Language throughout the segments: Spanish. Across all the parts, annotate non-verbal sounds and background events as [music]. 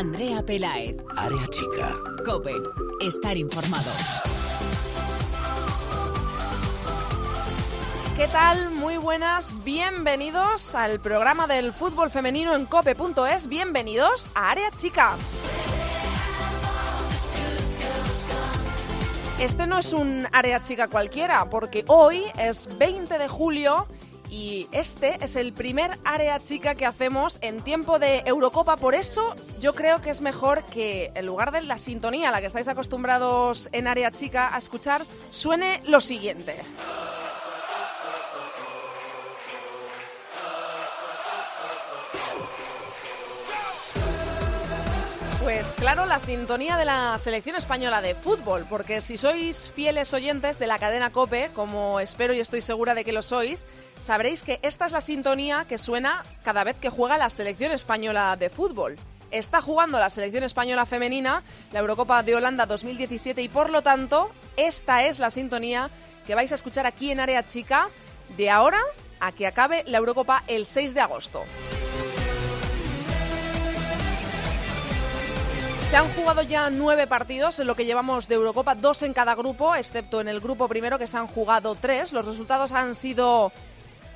Andrea Pelaez. Área chica. Cope. Estar informado. ¿Qué tal? Muy buenas, bienvenidos al programa del fútbol femenino en cope.es, bienvenidos a Área Chica. Este no es un Área Chica cualquiera, porque hoy es 20 de julio y este es el primer área chica que hacemos en tiempo de Eurocopa. Por eso yo creo que es mejor que en lugar de la sintonía a la que estáis acostumbrados en área chica a escuchar, suene lo siguiente. Pues claro, la sintonía de la selección española de fútbol, porque si sois fieles oyentes de la cadena Cope, como espero y estoy segura de que lo sois, sabréis que esta es la sintonía que suena cada vez que juega la selección española de fútbol. Está jugando la selección española femenina, la Eurocopa de Holanda 2017 y por lo tanto, esta es la sintonía que vais a escuchar aquí en Área Chica de ahora a que acabe la Eurocopa el 6 de agosto. Se han jugado ya nueve partidos en lo que llevamos de Eurocopa, dos en cada grupo, excepto en el grupo primero que se han jugado tres. Los resultados han sido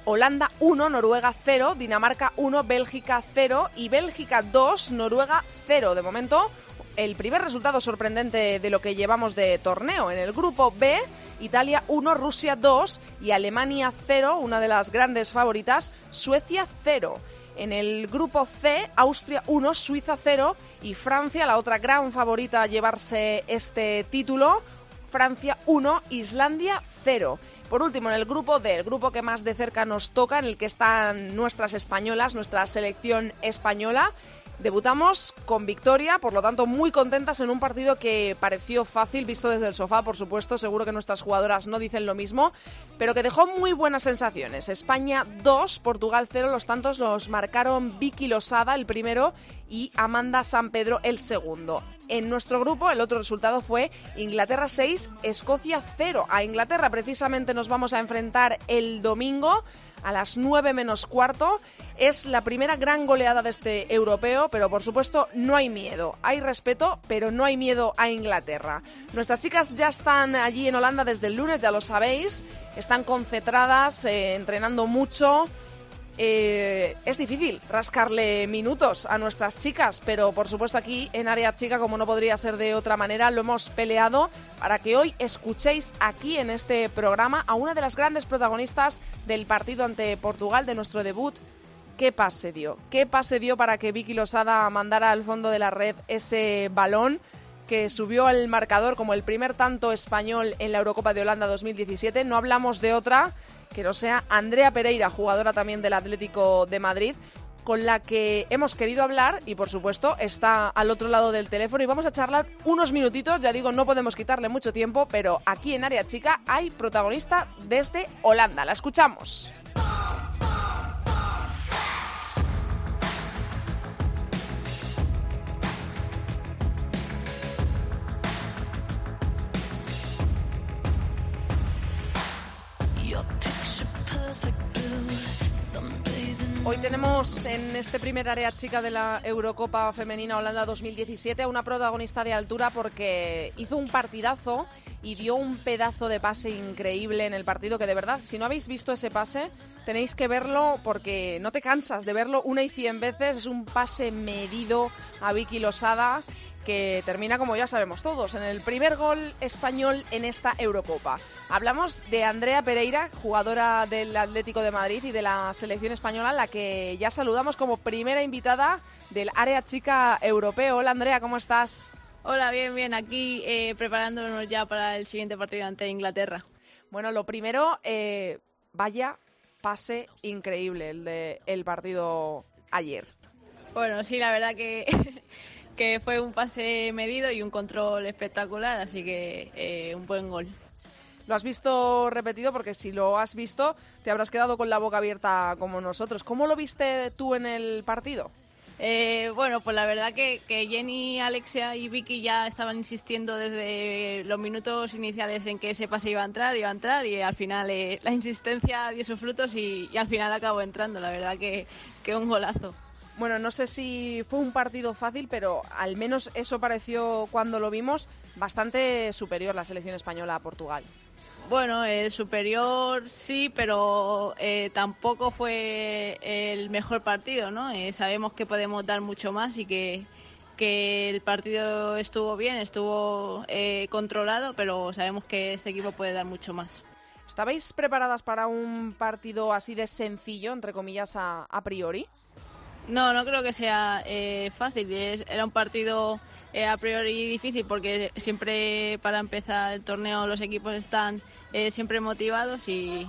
Holanda 1, Noruega 0, Dinamarca 1, Bélgica 0 y Bélgica 2, Noruega 0. De momento, el primer resultado sorprendente de lo que llevamos de torneo. En el grupo B, Italia 1, Rusia 2 y Alemania 0, una de las grandes favoritas, Suecia 0. En el grupo C, Austria 1, Suiza 0 y Francia, la otra gran favorita a llevarse este título, Francia 1, Islandia 0. Por último, en el grupo D, el grupo que más de cerca nos toca, en el que están nuestras españolas, nuestra selección española, Debutamos con victoria, por lo tanto muy contentas en un partido que pareció fácil, visto desde el sofá, por supuesto, seguro que nuestras jugadoras no dicen lo mismo, pero que dejó muy buenas sensaciones. España 2, Portugal 0, los tantos los marcaron Vicky Losada el primero y Amanda San Pedro el segundo. En nuestro grupo el otro resultado fue Inglaterra 6, Escocia 0. A Inglaterra precisamente nos vamos a enfrentar el domingo a las 9 menos cuarto. Es la primera gran goleada de este europeo, pero por supuesto no hay miedo. Hay respeto, pero no hay miedo a Inglaterra. Nuestras chicas ya están allí en Holanda desde el lunes, ya lo sabéis. Están concentradas, eh, entrenando mucho. Eh, es difícil rascarle minutos a nuestras chicas, pero por supuesto aquí en Área Chica, como no podría ser de otra manera, lo hemos peleado para que hoy escuchéis aquí en este programa a una de las grandes protagonistas del partido ante Portugal de nuestro debut. ¿Qué pase dio? ¿Qué pase dio para que Vicky Losada mandara al fondo de la red ese balón? que subió al marcador como el primer tanto español en la Eurocopa de Holanda 2017. No hablamos de otra que no sea Andrea Pereira, jugadora también del Atlético de Madrid, con la que hemos querido hablar y por supuesto está al otro lado del teléfono y vamos a charlar unos minutitos, ya digo, no podemos quitarle mucho tiempo, pero aquí en Área Chica hay protagonista desde Holanda, la escuchamos. Hoy tenemos en este primer área chica de la Eurocopa Femenina Holanda 2017 a una protagonista de altura porque hizo un partidazo y dio un pedazo de pase increíble en el partido que de verdad, si no habéis visto ese pase, tenéis que verlo porque no te cansas de verlo una y cien veces. Es un pase medido a Vicky Losada que termina, como ya sabemos todos, en el primer gol español en esta Eurocopa. Hablamos de Andrea Pereira, jugadora del Atlético de Madrid y de la selección española, la que ya saludamos como primera invitada del área chica europeo. Hola Andrea, ¿cómo estás? Hola, bien, bien. Aquí eh, preparándonos ya para el siguiente partido ante Inglaterra. Bueno, lo primero, eh, vaya pase increíble el de el partido ayer. Bueno, sí, la verdad que [laughs] que fue un pase medido y un control espectacular, así que eh, un buen gol. Lo has visto repetido porque si lo has visto te habrás quedado con la boca abierta como nosotros. ¿Cómo lo viste tú en el partido? Eh, bueno, pues la verdad que, Jenny, Alexia y Vicky ya estaban insistiendo desde los minutos iniciales en que ese pase iba a entrar, iba a entrar y al final eh, la insistencia dio sus frutos y, al final acabó entrando. La verdad que, que un golazo. Bueno, no sé si fue un partido fácil, pero al menos eso pareció cuando lo vimos bastante superior la selección española a Portugal. Bueno, el superior sí, pero eh, tampoco fue el mejor partido, ¿no? Eh, sabemos que podemos dar mucho más y que, que el partido estuvo bien, estuvo eh, controlado, pero sabemos que este equipo puede dar mucho más. ¿Estabais preparadas para un partido así de sencillo, entre comillas, a, a priori? No, no creo que sea eh, fácil. Era un partido eh, a priori difícil porque siempre para empezar el torneo los equipos están eh, siempre motivados y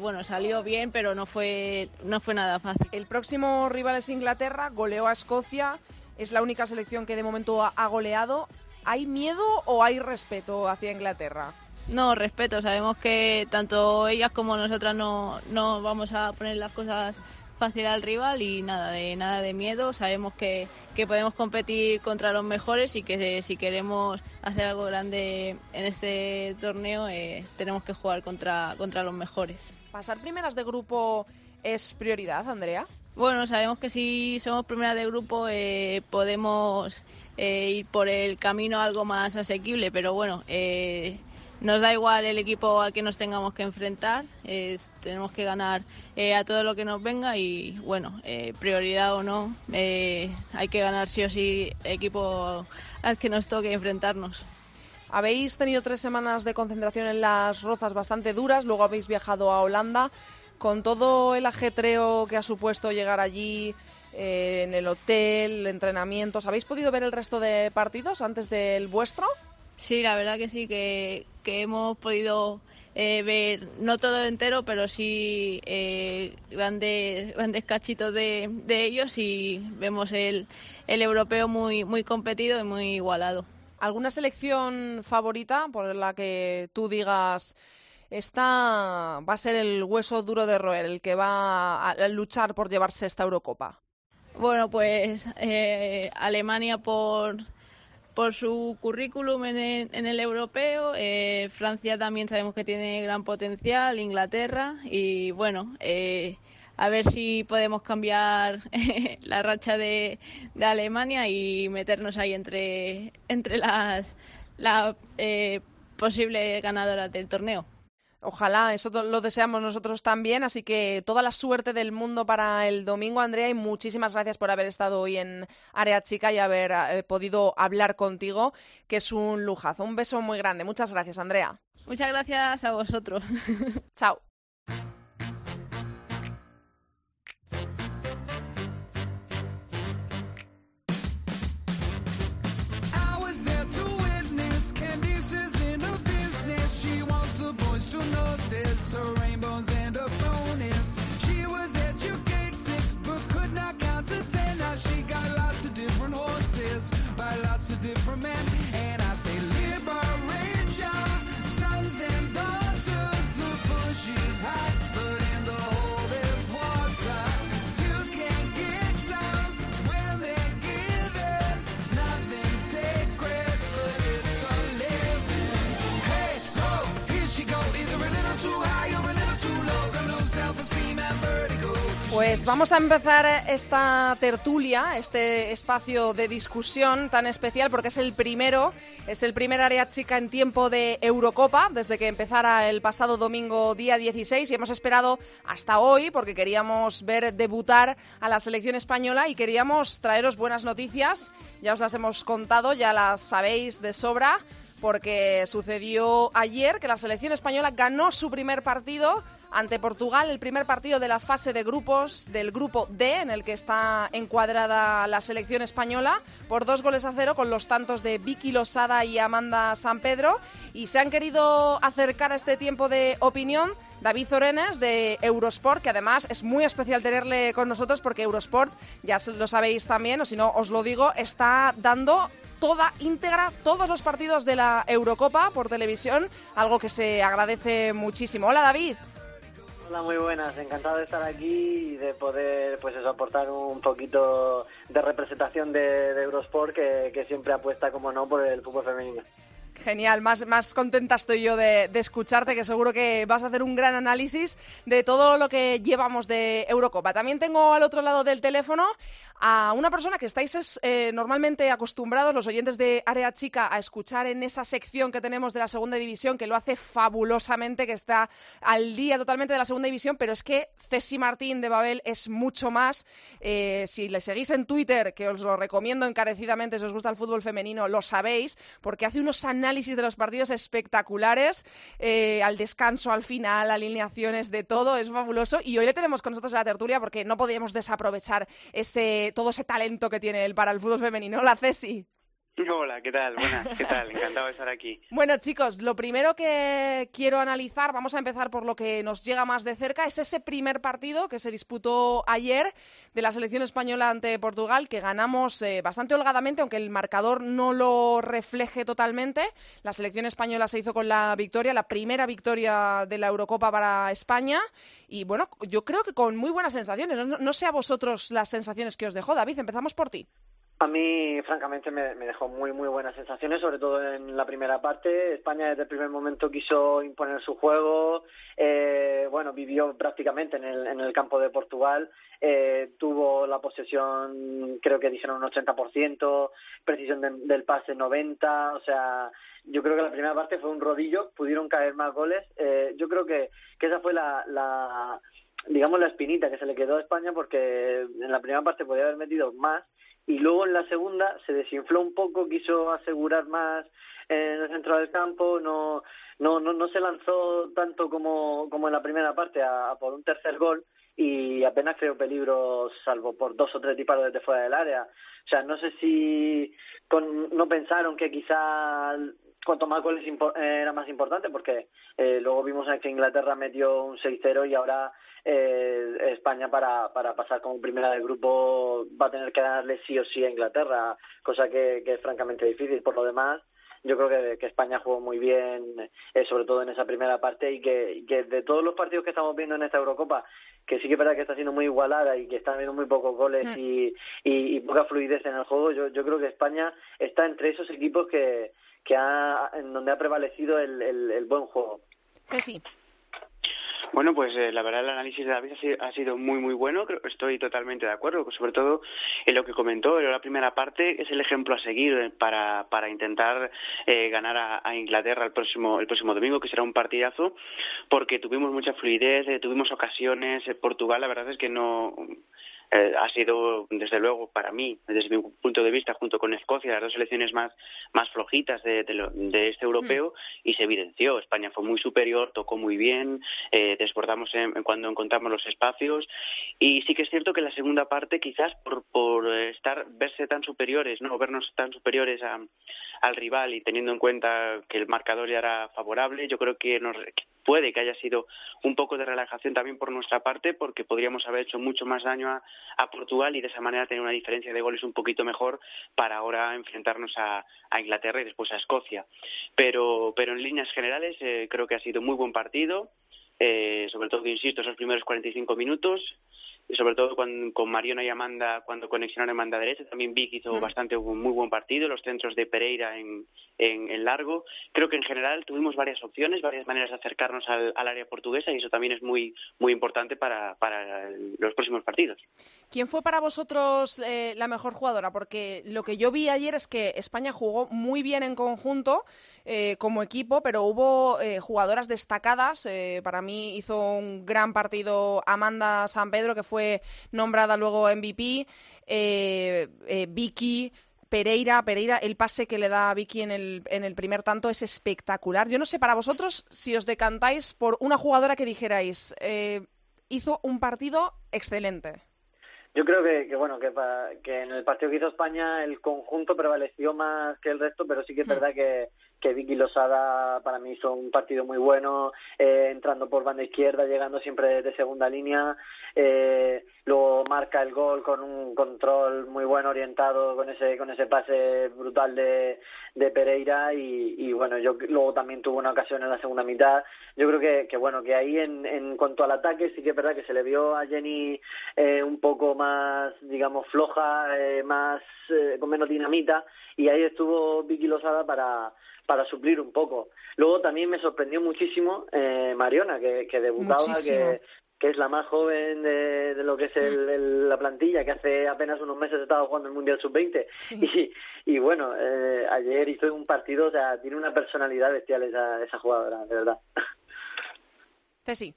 bueno, salió bien, pero no fue, no fue nada fácil. El próximo rival es Inglaterra, goleó a Escocia, es la única selección que de momento ha goleado. ¿Hay miedo o hay respeto hacia Inglaterra? No, respeto. Sabemos que tanto ellas como nosotras no, no vamos a poner las cosas fácil al rival y nada de nada de miedo. Sabemos que, que podemos competir contra los mejores y que si queremos hacer algo grande en este torneo eh, tenemos que jugar contra, contra los mejores. ¿Pasar primeras de grupo es prioridad, Andrea? Bueno, sabemos que si somos primeras de grupo eh, podemos eh, ir por el camino algo más asequible, pero bueno, nos da igual el equipo al que nos tengamos que enfrentar, tenemos que ganar eh, a todo lo que nos venga y bueno, eh, prioridad o no, eh, hay que ganar sí o sí equipo al que nos toque enfrentarnos. Habéis tenido tres semanas de concentración en las rozas bastante duras, luego habéis viajado a Holanda. Con todo el ajetreo que ha supuesto llegar allí, en el hotel, entrenamientos, ¿habéis podido ver el resto de partidos antes del vuestro? Sí, la verdad que sí, que, hemos podido eh, ver, no todo entero, pero sí eh, grandes, grandes cachitos de, de, ellos y vemos el, el europeo muy, muy competido y muy igualado. ¿Alguna selección favorita por la que tú digas esta va a ser el hueso duro de roer, el que va a luchar por llevarse esta Eurocopa? Bueno, pues eh, Alemania por por su currículum en el, europeo. Eh, Francia también sabemos que tiene gran potencial, Inglaterra y bueno, eh, a ver si podemos cambiar [laughs] la racha de, Alemania y meternos ahí entre, las la eh, posible ganadora del torneo. Ojalá, eso lo deseamos nosotros también, así que toda la suerte del mundo para el domingo, Andrea, y muchísimas gracias por haber estado hoy en Área Chica y haber eh, podido hablar contigo, que es un lujazo. Un beso muy grande. Muchas gracias, Andrea. Muchas gracias a vosotros. Chao. Pues vamos a empezar esta tertulia, este espacio de discusión tan especial porque es el primero, es el primer área chica en tiempo de Eurocopa desde que empezara el pasado domingo día 16 y hemos esperado hasta hoy porque queríamos ver debutar a la selección española y queríamos traeros buenas noticias. Ya os las hemos contado, ya las sabéis de sobra porque sucedió ayer que la selección española ganó su primer partido ante Portugal, el primer partido de la fase de grupos del grupo D, en el que está encuadrada la selección española, por dos goles a cero con los tantos de Vicky Losada y Amanda San Pedro. Y se han querido acercar a este tiempo de opinión David Orenes de Eurosport, que además es muy especial tenerle con nosotros porque Eurosport, ya lo sabéis también, o si no os lo digo, está dando toda íntegra todos los partidos de la Eurocopa por televisión, algo que se agradece muchísimo. Hola David. Hola, muy buenas. Encantado de estar aquí y de poder, pues eso, aportar un poquito de representación de, Eurosport que, siempre apuesta, como no, por el fútbol femenino. Genial, más, más contenta estoy yo de, escucharte, que seguro que vas a hacer un gran análisis de todo lo que llevamos de Eurocopa. También tengo al otro lado del teléfono a una persona que estáis eh, normalmente acostumbrados, los oyentes de Área Chica, a escuchar en esa sección que tenemos de la Segunda División, que lo hace fabulosamente, que está al día totalmente de la Segunda División, pero es que Ceci Martín de Babel es mucho más. Eh, si le seguís en Twitter, que os lo recomiendo encarecidamente si os gusta el fútbol femenino, lo sabéis, porque hace unos análisis de los partidos espectaculares, eh, al descanso, al final, alineaciones, de todo, es fabuloso. Y hoy le tenemos con nosotros a la tertulia porque no podíamos desaprovechar ese todo ese talento que tiene él para el fútbol femenino. Hola, Ceci. Hola, ¿qué tal? Buenas, ¿qué tal? Encantado de estar aquí. [laughs] Bueno, chicos, lo primero que quiero analizar, vamos a empezar por lo que nos llega más de cerca, es ese primer partido que se disputó ayer de la selección española ante Portugal, que ganamos eh, bastante holgadamente, aunque el marcador no lo refleje totalmente. La selección española se hizo con la victoria, la primera victoria de la Eurocopa para España, y bueno, yo creo que con muy buenas sensaciones. No, no sé a vosotros las sensaciones que os dejó. David, empezamos por ti. A mí, francamente, me, dejó muy, muy buenas sensaciones, sobre todo en la primera parte. España desde el primer momento quiso imponer su juego, eh, bueno, vivió prácticamente en el, en el campo de Portugal, eh, tuvo la posesión, creo que dijeron un 80%, precisión del pase 90, o sea, yo creo que la primera parte fue un rodillo, pudieron caer más goles. Eh, yo creo que, que esa fue la, la, digamos, la espinita que se le quedó a España porque en la primera parte podía haber metido más y luego en la segunda se desinfló un poco, quiso asegurar más en el centro del campo, no no no, no se lanzó tanto como, como en la primera parte a, por un tercer gol y apenas creó peligro salvo por dos o tres disparos desde fuera del área. O sea, no sé si con, no pensaron que quizá cuanto más goles era más importante porque eh, luego vimos que Inglaterra metió un 6-0 y ahora eh, España para, para pasar como primera del grupo va a tener que darle sí o sí a Inglaterra, cosa que, que es francamente difícil. Por lo demás, yo creo que, que España jugó muy bien, eh, sobre todo en esa primera parte, y que, que de todos los partidos que estamos viendo en esta Eurocopa, que sí que es verdad que está siendo muy igualada y que están habiendo muy pocos goles mm. y, y, poca fluidez en el juego, yo, yo creo que España está entre esos equipos que, que ha, en donde ha prevalecido el, el, el buen juego. Que sí. Bueno, pues eh, la verdad el análisis de David ha sido muy, muy bueno. Estoy totalmente de acuerdo, sobre todo en lo que comentó. En la primera parte es el ejemplo a seguir eh, para, para intentar eh, ganar a, a, Inglaterra el próximo, el próximo domingo, que será un partidazo, porque tuvimos mucha fluidez, eh, tuvimos ocasiones. Portugal, la verdad es que no eh, ha sido, desde luego, para mí, desde mi punto de vista, junto con Escocia, las dos selecciones más, más flojitas de, de, este europeo mm. y se evidenció. España fue muy superior, tocó muy bien, eh, desbordamos en, cuando encontramos los espacios y sí que es cierto que la segunda parte, quizás por, por estar verse tan superiores, no vernos tan superiores a, al rival y teniendo en cuenta que el marcador ya era favorable, yo creo que nos puede que haya sido un poco de relajación también por nuestra parte, porque podríamos haber hecho mucho más daño a, a Portugal y de esa manera tener una diferencia de goles un poquito mejor para ahora enfrentarnos a, Inglaterra y después a Escocia. Pero, pero en líneas generales eh, creo que ha sido muy buen partido, eh, sobre todo, insisto, esos primeros 45 minutos y sobre todo con, con Mariona y Amanda cuando conexionaron en banda derecha. También Vic hizo bastante un muy buen partido, los centros de Pereira en, en, largo. Creo que en general tuvimos varias opciones, varias maneras de acercarnos al, área portuguesa y eso también es muy, muy importante para, para los próximos partidos. ¿Quién fue para vosotros eh, la mejor jugadora? Porque lo que yo vi ayer es que España jugó muy bien en conjunto. Eh, como equipo, pero hubo eh, jugadoras destacadas. para mí hizo un gran partido Amanda San Pedro, que fue nombrada luego MVP. Vicky, Pereira, Pereira, el pase que le da a Vicky en el, en el primer tanto es espectacular. Yo no sé para vosotros si os decantáis por una jugadora que dijerais, eh, hizo un partido excelente. Yo creo que, que bueno, que, que en el partido que hizo España el conjunto prevaleció más que el resto, pero sí que es hmm. verdad que, que Vicky Losada para mí hizo un partido muy bueno, eh, entrando por banda izquierda, llegando siempre de segunda línea, eh, luego marca el gol con un control muy bueno orientado con ese con ese pase brutal de, de Pereira y, y bueno yo luego también tuvo una ocasión en la segunda mitad. Yo creo que, que bueno que ahí en, en cuanto al ataque sí que es verdad que se le vio a Jenny eh, un poco más digamos floja eh, más eh, con menos dinamita y ahí estuvo Vicky Losada para para suplir un poco. Luego también me sorprendió muchísimo eh, Mariona, que, que debutaba, que, que es la más joven de, de lo que es el, la plantilla, que hace apenas unos meses estaba jugando el Mundial Sub-20. [laughs] Y, y bueno, eh, ayer hizo un partido, o sea, tiene una personalidad bestial esa, esa jugadora, de verdad. Ceci.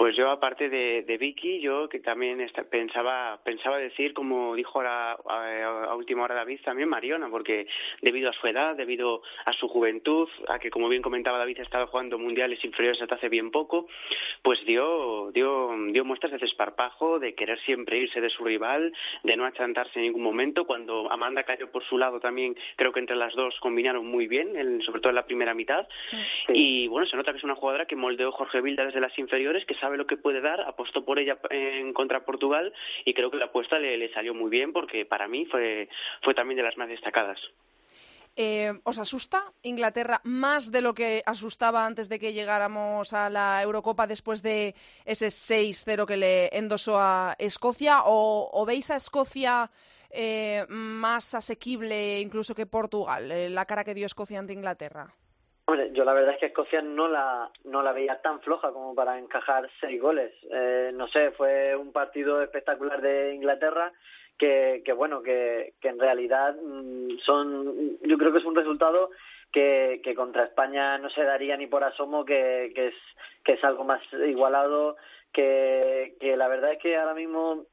Pues yo, aparte de, de Vicky, yo que también pensaba pensaba decir, como dijo a, a, última hora David, también Mariona, porque debido a su edad, debido a su juventud, a que, como bien comentaba David, ha estado jugando mundiales inferiores hasta hace bien poco, pues dio, dio, dio muestras de desparpajo, de querer siempre irse de su rival, de no achantarse en ningún momento. Cuando Amanda cayó por su lado también, creo que entre las dos combinaron muy bien, sobre todo en la primera mitad. Y bueno, se nota que es una jugadora que moldeó Jorge Vilda desde las inferiores, que sabe sabe lo que puede dar, apostó por ella en contra Portugal y creo que la apuesta le, salió muy bien porque para mí fue, fue también de las más destacadas. Eh, ¿Os asusta Inglaterra más de lo que asustaba antes de que llegáramos a la Eurocopa después de ese 6-0 que le endosó a Escocia? ¿O, o veis a Escocia eh, más asequible incluso que Portugal, eh, la cara que dio Escocia ante Inglaterra? Yo la verdad es que Escocia no la, no la veía tan floja como para encajar seis goles. Eh, no sé, fue un partido espectacular de Inglaterra que, que bueno, que, que en realidad mm, son, yo creo que es un resultado que, que contra España no se daría ni por asomo, que, que, es, que es algo más igualado, que, que la verdad es que ahora mismo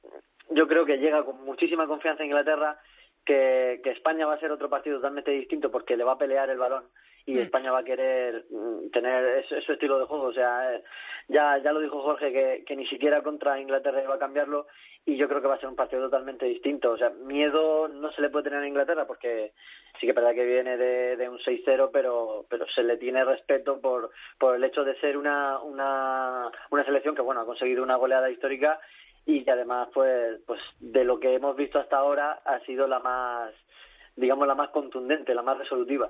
yo creo que llega con muchísima confianza Inglaterra, que, que España va a ser otro partido totalmente distinto porque le va a pelear el balón y mm. España va a querer mm, tener ese, estilo de juego. O sea, eh, ya, ya lo dijo Jorge que, que ni siquiera contra Inglaterra iba a cambiarlo y yo creo que va a ser un partido totalmente distinto. O sea, miedo no se le puede tener a Inglaterra porque sí que es verdad que viene de, de un 6-0, pero, pero se le tiene respeto por, por el hecho de ser una, una, una selección que, bueno, ha conseguido una goleada histórica y que además, pues, pues de lo que hemos visto hasta ahora ha sido la más, digamos, la más contundente, la más resolutiva.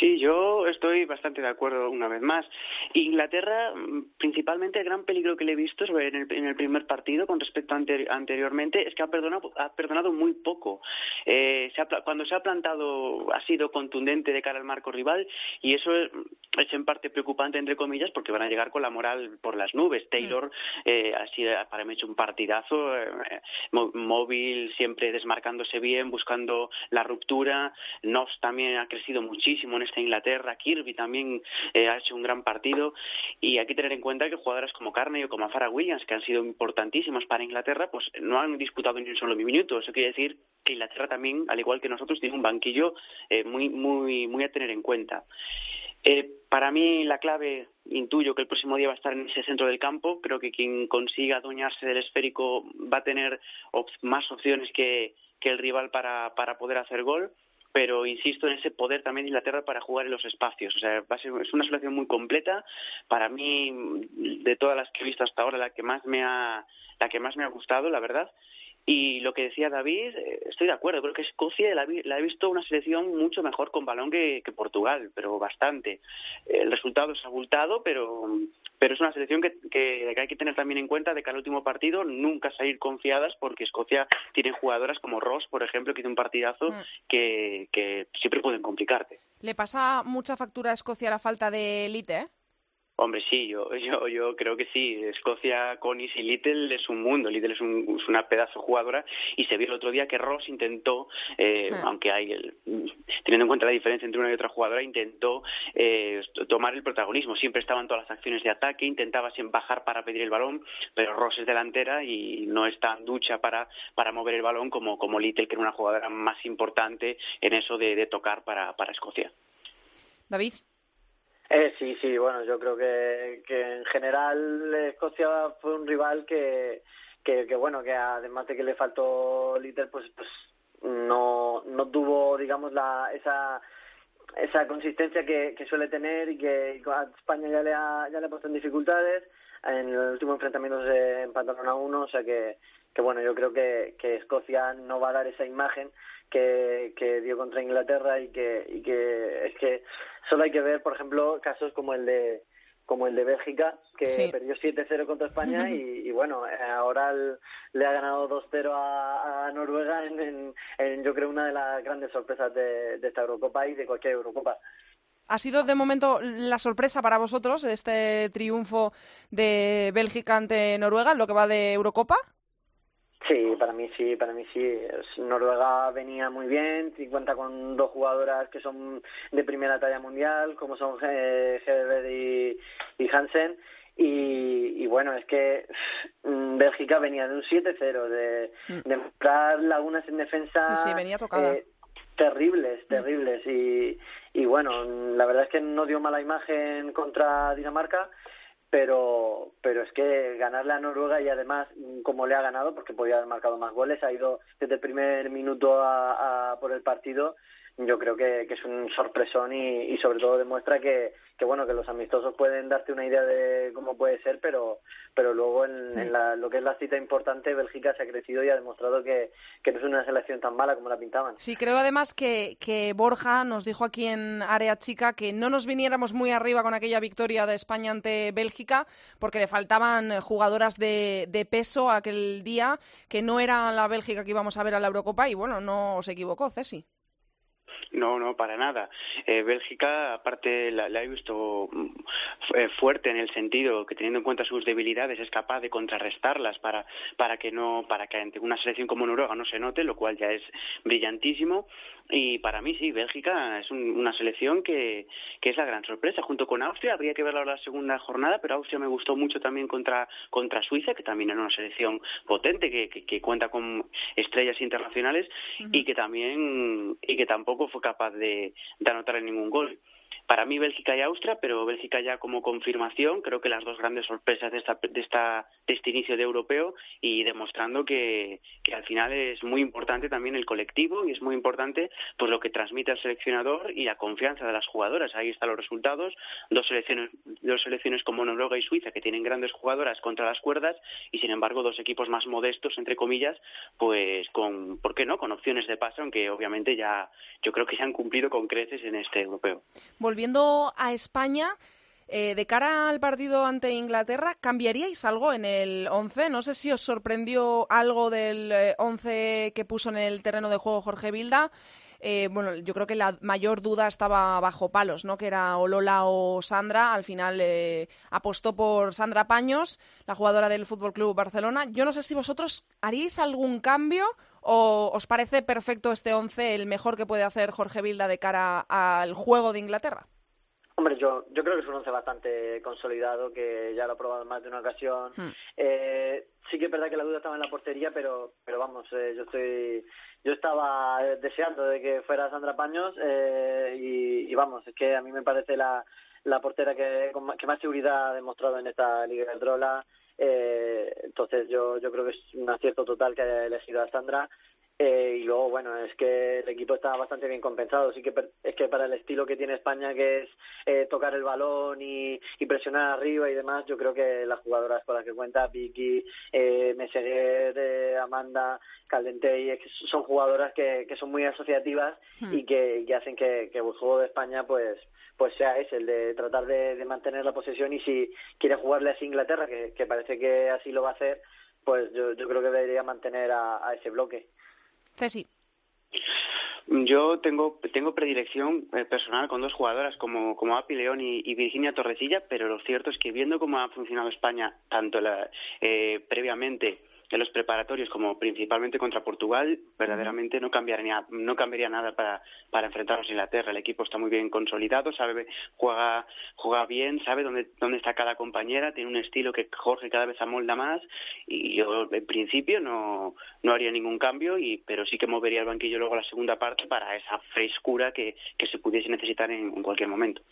Sí, yo estoy bastante de acuerdo una vez más. Inglaterra, mm, principalmente el gran peligro que le he visto en el, en el primer partido con respecto a anteriormente es que ha perdonado, ha perdonado muy poco. Eh, se ha, cuando se ha plantado ha sido contundente de cara al marco rival y eso es, es, en parte preocupante entre comillas porque van a llegar con la moral por las nubes. Taylor eh, ha sido para mí hecho un partidazo eh, móvil, siempre desmarcándose bien, buscando la ruptura. Nos también ha crecido muchísimo en Inglaterra, Kirby también eh, ha hecho un gran partido y hay que tener en cuenta que jugadoras como Carney o como Farah Williams, que han sido importantísimas para Inglaterra, pues no han disputado ni un solo minuto. Eso quiere decir que Inglaterra también, al igual que nosotros, tiene un banquillo eh, muy, muy, muy a tener en cuenta. Eh, para mí la clave, intuyo que el próximo día va a estar en ese centro del campo. Creo que quien consiga adueñarse del esférico va a tener más opciones que, que el rival para, para poder hacer gol pero insisto en ese poder también de Inglaterra para jugar en los espacios. O sea, va a ser, es una selección muy completa. Para mí, de todas las que he visto hasta ahora, la que más me ha, la que más me ha gustado, la verdad. Y lo que decía David, eh, estoy de acuerdo. Creo que Escocia la, la he visto una selección mucho mejor con balón que, que Portugal, pero bastante. El resultado es abultado, pero pero es una selección que, que, hay que tener también en cuenta de que al último partido nunca salir confiadas porque Escocia tiene jugadoras como Ross, por ejemplo, que hizo un partidazo mm. que, que siempre pueden complicarte. ¿Le pasa mucha factura a Escocia la falta de élite? Eh? Hombre, sí, yo, [laughs] yo, yo creo que sí. Escocia con y Little es un mundo. Little es, un, es una pedazo jugadora y se vio el otro día que Ross intentó, eh, aunque hay, el, teniendo en cuenta la diferencia entre una y otra jugadora, intentó eh, tomar el protagonismo. Siempre estaban todas las acciones de ataque, intentaba bajar para pedir el balón, pero Ross es delantera y no es tan ducha para, para mover el balón como, como Little, que era una jugadora más importante en eso de, de tocar para, para Escocia. David. Eh, sí, sí, bueno, yo creo que, en general Escocia fue un rival que, que, que bueno, que además de que le faltó Little, pues, pues no, no tuvo, digamos, la, esa esa consistencia que, que suele tener y que a España ya le ha, ya le ha puesto en dificultades. En el último enfrentamiento se empataron a uno, o sea que, que bueno, yo creo que, que Escocia no va a dar esa imagen que, que dio contra Inglaterra y que, y que es que solo hay que ver, por ejemplo, casos como el de como el de Bélgica, que perdió 7-0 contra España [laughs] y, bueno, ahora le ha ganado 2-0 a, Noruega en, yo creo, una de las grandes sorpresas de, de esta Eurocopa y de cualquier Eurocopa. ¿Ha sido de momento la sorpresa para vosotros este triunfo de Bélgica ante Noruega, lo que va de Eurocopa? Sí, para mí sí, para mí sí. Noruega venía muy bien, cuenta con dos jugadoras que son de primera talla mundial, como son Herbert y, Hansen. Y, bueno, es que mm, Bélgica venía de un 7-0, de, mm. de mostrar lagunas en defensa. Sí, sí, venía tocada. Eh, terribles, terribles. Y, y bueno, la verdad es que no dio mala imagen contra Dinamarca pero pero es que ganarle a Noruega y además como le ha ganado porque podía haber marcado más goles ha ido desde el primer minuto a, por el partido yo creo que, que es un sorpresón y, y, sobre todo demuestra que, que bueno que los amistosos pueden darte una idea de cómo puede ser pero pero luego en, la, lo que es la cita importante Bélgica se ha crecido y ha demostrado que, que no es una selección tan mala como la pintaban. Sí creo además que, que Borja nos dijo aquí en área chica que no nos viniéramos muy arriba con aquella victoria de España ante Bélgica porque le faltaban jugadoras de, de peso aquel día que no era la Bélgica que íbamos a ver a la Eurocopa y bueno no se equivocó Cesi no, no, para nada. Eh, Bélgica, aparte, la, he visto mm, eh, fuerte en el sentido que teniendo en cuenta sus debilidades es capaz de contrarrestarlas para, para que no, para que ante una selección como Noruega no se note, lo cual ya es brillantísimo. Y para mí sí, Bélgica es una selección que, que es la gran sorpresa. Junto con Austria, habría que verla la segunda jornada, pero Austria me gustó mucho también contra, contra Suiza, que también es una selección potente, que, que, cuenta con estrellas internacionales y que también, y que tampoco fue capaz de, de anotar ningún gol para mí Bélgica y Austria, pero Bélgica ya como confirmación, creo que las dos grandes sorpresas de, esta, de, esta, de este inicio de europeo y demostrando que, que al final es muy importante también el colectivo y es muy importante pues lo que transmite el seleccionador y la confianza de las jugadoras. Ahí están los resultados, dos selecciones, dos selecciones como Noruega y Suiza que tienen grandes jugadoras contra las cuerdas y sin embargo dos equipos más modestos entre comillas, pues con, ¿por qué no? Con opciones de paso, aunque obviamente ya yo creo que se han cumplido con creces en este europeo a España, eh, de cara al partido ante Inglaterra, ¿cambiaríais algo en el 11? No sé si os sorprendió algo del 11 eh, que puso en el terreno de juego Jorge Vilda. Eh, bueno, yo creo que la mayor duda estaba bajo palos, ¿no? Que era Olola o Sandra. Al final apostó por Sandra Paños, la jugadora del Fútbol Club Barcelona. Yo no sé si vosotros haríais algún cambio o os parece perfecto este 11, el mejor que puede hacer Jorge Vilda de cara al juego de Inglaterra. Hombre, yo, yo creo que es un once bastante consolidado, que ya lo ha probado en más de una ocasión. Hmm. Eh, sí que es verdad que la duda estaba en la portería, pero, pero vamos, eh, yo estoy, yo estaba deseando de que fuera Sandra Paños eh, y, vamos, es que a mí me parece la, la portera que, que más seguridad ha demostrado en esta Liga de Drola. Eh, entonces yo, yo creo que es un acierto total que haya elegido a Sandra eh, y luego, bueno, es que el equipo está bastante bien compensado. Sí que es que para el estilo que tiene España, que es eh, tocar el balón y, y, presionar arriba y demás, yo creo que las jugadoras con las que cuenta, Vicky, eh, Meseguer, eh, Amanda, Caldentey, son jugadoras que, que son muy asociativas hmm. y que, que hacen que, que, el juego de España, pues pues sea ese, el de tratar de, de mantener la posesión y si quiere jugarle a Inglaterra, que, que parece que así lo va a hacer, pues yo, yo creo que debería mantener a, a ese bloque. Yo tengo, tengo predilección eh, personal con dos jugadoras como, como Api León y, Virginia Torrecilla, pero lo cierto es que viendo cómo ha funcionado España tanto la, eh, previamente de los preparatorios como principalmente contra Portugal, verdaderamente no cambiaría, no cambiaría nada para, para enfrentarnos a Inglaterra. El equipo está muy bien consolidado, sabe, juega, juega bien, sabe dónde, dónde está cada compañera, tiene un estilo que Jorge cada vez amolda más y yo en principio no, no haría ningún cambio, y, pero sí que movería el banquillo luego la segunda parte para esa frescura que, que se pudiese necesitar en cualquier momento.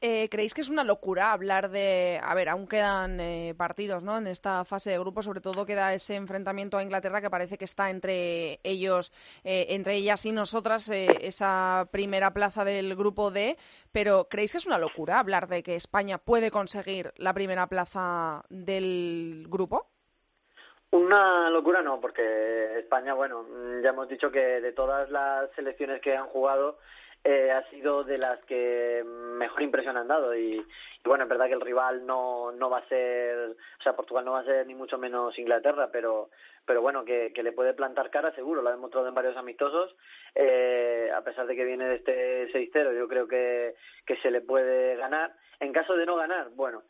Eh, ¿Creéis que es una locura hablar de... A ver, aún quedan eh, partidos ¿no? en esta fase de grupo, sobre todo queda ese enfrentamiento a Inglaterra que parece que está entre ellos, eh, entre ellas y nosotras, esa primera plaza del grupo D, pero ¿creéis que es una locura hablar de que España puede conseguir la primera plaza del grupo? Una locura no, porque España, bueno, ya hemos dicho que de todas las selecciones que han jugado, eh, ha sido de las que mejor impresión han dado. Y, bueno, es verdad que el rival no, no va a ser, o sea, Portugal no va a ser ni mucho menos Inglaterra, pero pero bueno, que, que le puede plantar cara seguro, lo ha demostrado en varios amistosos, eh, a pesar de que viene de este 6-0, yo creo que, que se le puede ganar. En caso de no ganar, bueno,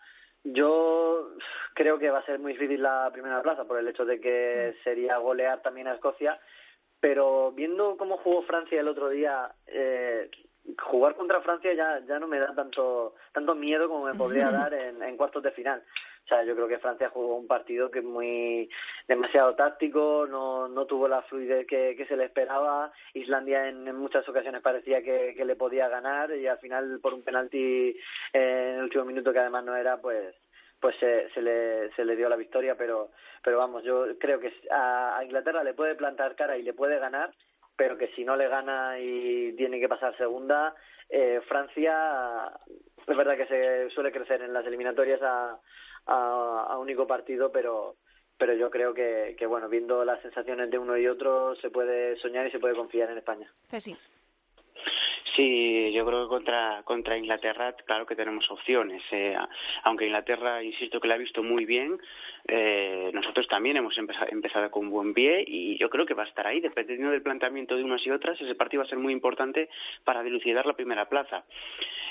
yo creo que va a ser muy difícil la primera plaza por el hecho de que sería golear también a Escocia, pero viendo cómo jugó Francia el otro día, eh, jugar contra Francia ya, ya no me da tanto, tanto miedo como me podría [laughs] dar en, en cuartos de final. O sea, yo creo que Francia jugó un partido que muy demasiado táctico, no, no tuvo la fluidez que, que se le esperaba. Islandia en, muchas ocasiones parecía que, que, le podía ganar y al final por un penalti en el último minuto que además no era, pues pues se, se, le, se le dio la victoria, pero, pero vamos, yo creo que a, a Inglaterra le puede plantar cara y le puede ganar, pero que si no le gana y tiene que pasar segunda, eh, Francia es verdad que se suele crecer en las eliminatorias a, a, único partido, pero pero yo creo que, que, bueno, viendo las sensaciones de uno y otro, se puede soñar y se puede confiar en España. Sí, Sí, yo creo que contra, contra Inglaterra, claro que tenemos opciones. Eh, aunque Inglaterra, insisto que la ha visto muy bien, eh, nosotros también hemos empezado, empezado con buen pie y yo creo que va a estar ahí, dependiendo del planteamiento de unas y otras. Ese partido va a ser muy importante para dilucidar la primera plaza.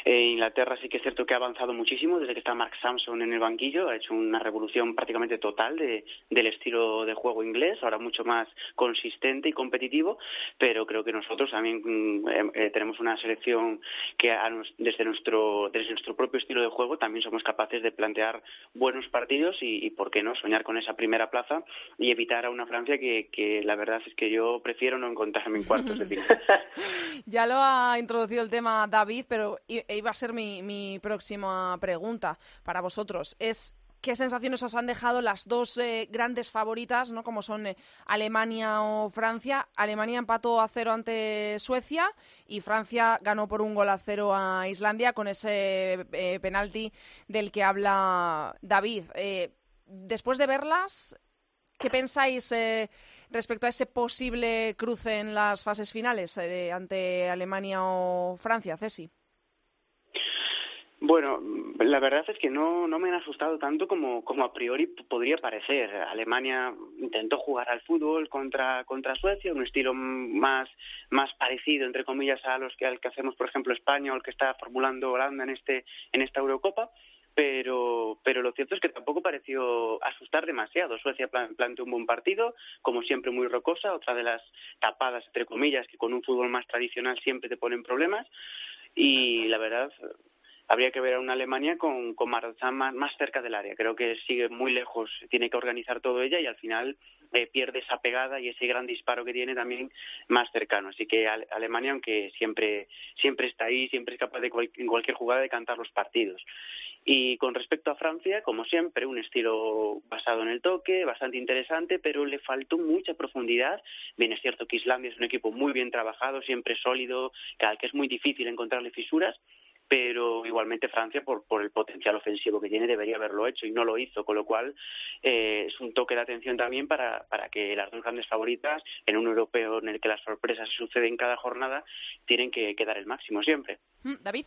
Eh, Inglaterra sí que es cierto que ha avanzado muchísimo desde que está Mark Sampson en el banquillo, ha hecho una revolución prácticamente total de, del estilo de juego inglés, ahora mucho más consistente y competitivo, pero creo que nosotros también mm, eh, tenemos una selección que desde nuestro desde nuestro propio estilo de juego también somos capaces de plantear buenos partidos y, por qué no soñar con esa primera plaza y evitar a una Francia que, la verdad es que yo prefiero no encontrarme en cuartos de final. [laughs] ya lo ha introducido el tema David, pero iba a ser mi, mi próxima pregunta para vosotros. Es qué sensaciones os han dejado las dos eh, grandes favoritas, ¿no? Como son eh, Alemania o Francia. Alemania empató a cero ante Suecia y Francia ganó por un gol a cero a Islandia con ese eh, penalti del que habla David. después de verlas, ¿qué pensáis respecto a ese posible cruce en las fases finales ante Alemania o Francia, Cesi? Bueno, la verdad es que no, no me han asustado tanto como, como a priori podría parecer. Alemania intentó jugar al fútbol contra, contra Suecia, un estilo más, más parecido, entre comillas, a los que, al que hacemos, por ejemplo, España o el que está formulando Holanda en, este, en esta Eurocopa pero pero lo cierto es que tampoco pareció asustar demasiado. Suecia planteó un buen partido, como siempre muy rocosa, otra de las tapadas entre comillas que con un fútbol más tradicional siempre te ponen problemas y la verdad habría que ver a una Alemania con, con Marzán más, más, cerca del área. Creo que sigue muy lejos, tiene que organizar todo ella y al final eh, pierde esa pegada y ese gran disparo que tiene también más cercano. Así que Alemania, aunque siempre, siempre está ahí, siempre es capaz de en cualquier jugada de cantar los partidos. Y con respecto a Francia, como siempre, un estilo basado en el toque, bastante interesante, pero le faltó mucha profundidad. Bien, es cierto que Islandia es un equipo muy bien trabajado, siempre sólido, que es muy difícil encontrarle fisuras, pero igualmente Francia, por, por el potencial ofensivo que tiene, debería haberlo hecho y no lo hizo, con lo cual eh, es un toque de atención también para, para que las dos grandes favoritas, en un europeo en el que las sorpresas suceden cada jornada, tienen que, que dar el máximo siempre. Mm, David.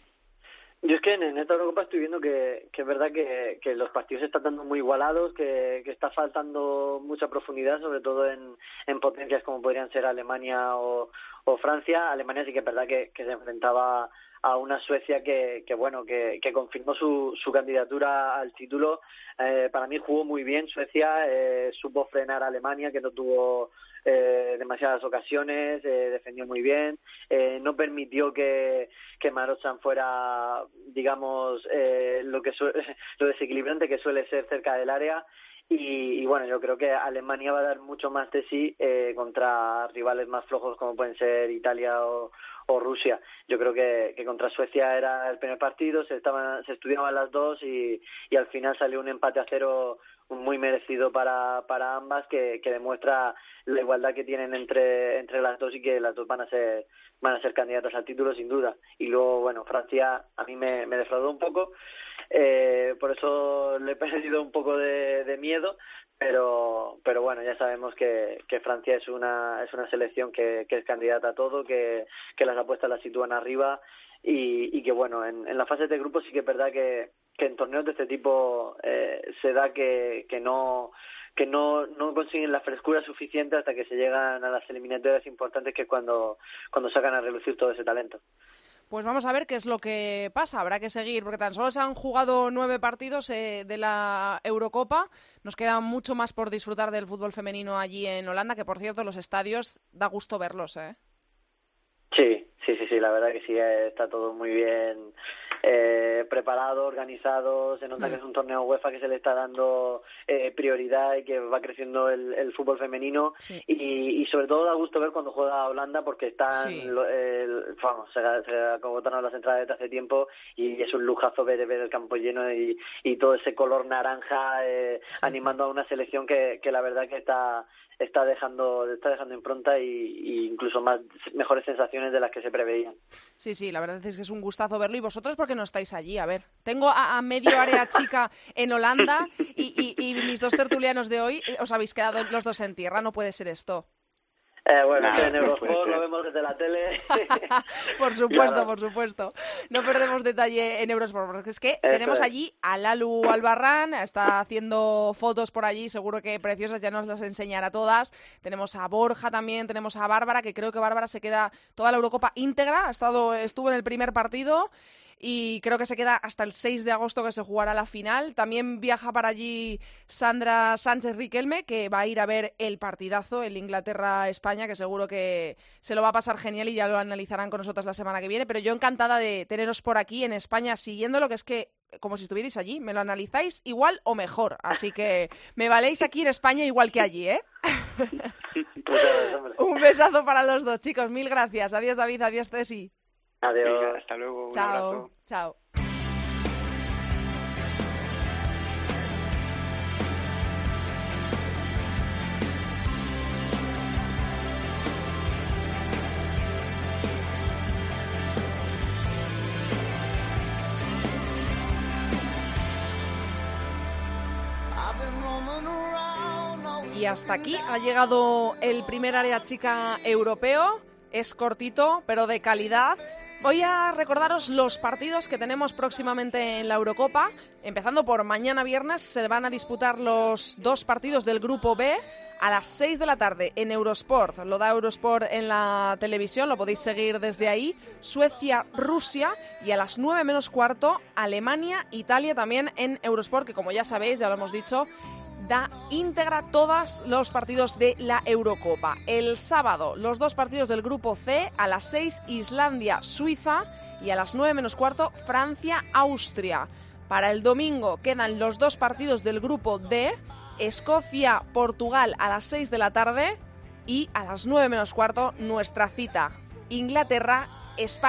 Yo es que en, esta Eurocopa estoy viendo que, que es verdad que, que, los partidos se están dando muy igualados, que, que está faltando mucha profundidad, sobre todo en, en potencias como podrían ser Alemania o, o Francia. Alemania sí que es verdad que, que se enfrentaba a una Suecia que, que bueno, que, que confirmó su, su candidatura al título. Eh, para mí jugó muy bien Suecia, eh, supo frenar a Alemania, que no tuvo eh, demasiadas ocasiones, eh, defendió muy bien, eh, no permitió que, que Marochan fuera, digamos, eh, lo, que [laughs] lo desequilibrante que suele ser cerca del área. Y, y, bueno, yo creo que Alemania va a dar mucho más de sí eh, contra rivales más flojos como pueden ser Italia o, o Rusia. Yo creo que, que contra Suecia era el primer partido, se estaban, se estudiaban las dos y, al final salió un empate a cero muy merecido para, para ambas que, que demuestra la igualdad que tienen entre, entre las dos y que las dos van a ser van a ser candidatas al título sin duda y luego bueno Francia a mí me, me defraudó un poco eh, por eso le he [laughs] perdido un poco de miedo pero pero bueno ya sabemos que, que Francia es una es una selección que, que es candidata a todo que, las apuestas las sitúan arriba y, y que bueno en, en la fase de grupo sí que es verdad que, que en torneos de este tipo eh, se da que, que no que no, no consiguen la frescura suficiente hasta que se llegan a las eliminatorias importantes que es cuando, cuando sacan a relucir todo ese talento. Pues vamos a ver qué es lo que pasa. Habrá que seguir, porque tan solo se han jugado nueve partidos eh, de la Eurocopa. Nos queda mucho más por disfrutar del fútbol femenino allí en Holanda, que por cierto, los estadios da gusto verlos, ¿eh? Sí, sí, sí, sí, la verdad que sí, eh, está todo muy bien eh, preparado, organizado, se nota que es un torneo UEFA que se le está dando eh, prioridad y que va creciendo el, el fútbol femenino Sí. y, y sobre todo da gusto ver cuando juega Holanda porque están, Sí. lo- el- vamos, se, se agotaron las entradas desde hace tiempo y es un lujazo ver, ver el campo lleno y, y todo ese color naranja eh, Sí, animando a una selección que, que la verdad que está está dejando está dejando impronta y, y incluso más mejores sensaciones de las que se preveían. Sí, sí, la verdad es que es un gustazo verlo. ¿Y vosotros por qué no estáis allí? A ver, tengo a, a medio área [laughs] chica en Holanda y, y- y mis dos tertulianos de hoy eh, os habéis quedado los dos en tierra. No puede ser esto. Eh, bueno, en Eurosport lo vemos desde la tele. [laughs] por [laughs] supuesto, Claro. por supuesto. No perdemos detalle en Eurosport, porque es que Eso tenemos es. allí a Lalu Albarrán, está haciendo fotos por allí, seguro que preciosas, ya nos las enseñará todas. Tenemos a Borja también, tenemos a Bárbara, que creo que Bárbara se queda toda la Eurocopa íntegra, ha estado, estuvo en el primer partido y creo que se queda hasta el 6 de agosto que se jugará la final. También viaja para allí Sandra Sánchez Riquelme, que va a ir a ver el partidazo, el Inglaterra-España, que seguro que se lo va a pasar genial y ya lo analizarán con nosotros la semana que viene. Pero yo encantada de teneros por aquí en España siguiendo lo que es que como si estuvierais allí, me lo analizáis igual o mejor. Así que me valéis aquí en España igual que allí, ¿eh? Pues. Un besazo para los dos, chicos. Mil gracias. Adiós, David. Adiós, Ceci. Adiós. Venga, hasta luego. Un Chao. abrazo. Chao. Y hasta aquí ha llegado el primer área chica europeo. Es cortito, pero de calidad. Voy a recordaros los partidos que tenemos próximamente en la Eurocopa. Empezando por mañana viernes, se van a disputar los dos partidos del Grupo B a las 6 de la tarde en Eurosport. Lo da Eurosport en la televisión, lo podéis seguir desde ahí. Suecia, Rusia y a las 9 menos cuarto Alemania, Italia también en Eurosport, que como ya sabéis, ya lo hemos dicho, da íntegra todos los partidos de la Eurocopa. El sábado, los dos partidos del grupo C, a las 6 Islandia, Suiza y a las 9 menos cuarto Francia, Austria. Para el domingo quedan los dos partidos del grupo D, Escocia, Portugal a las 6 de la tarde y a las 9 menos cuarto nuestra cita, Inglaterra, España.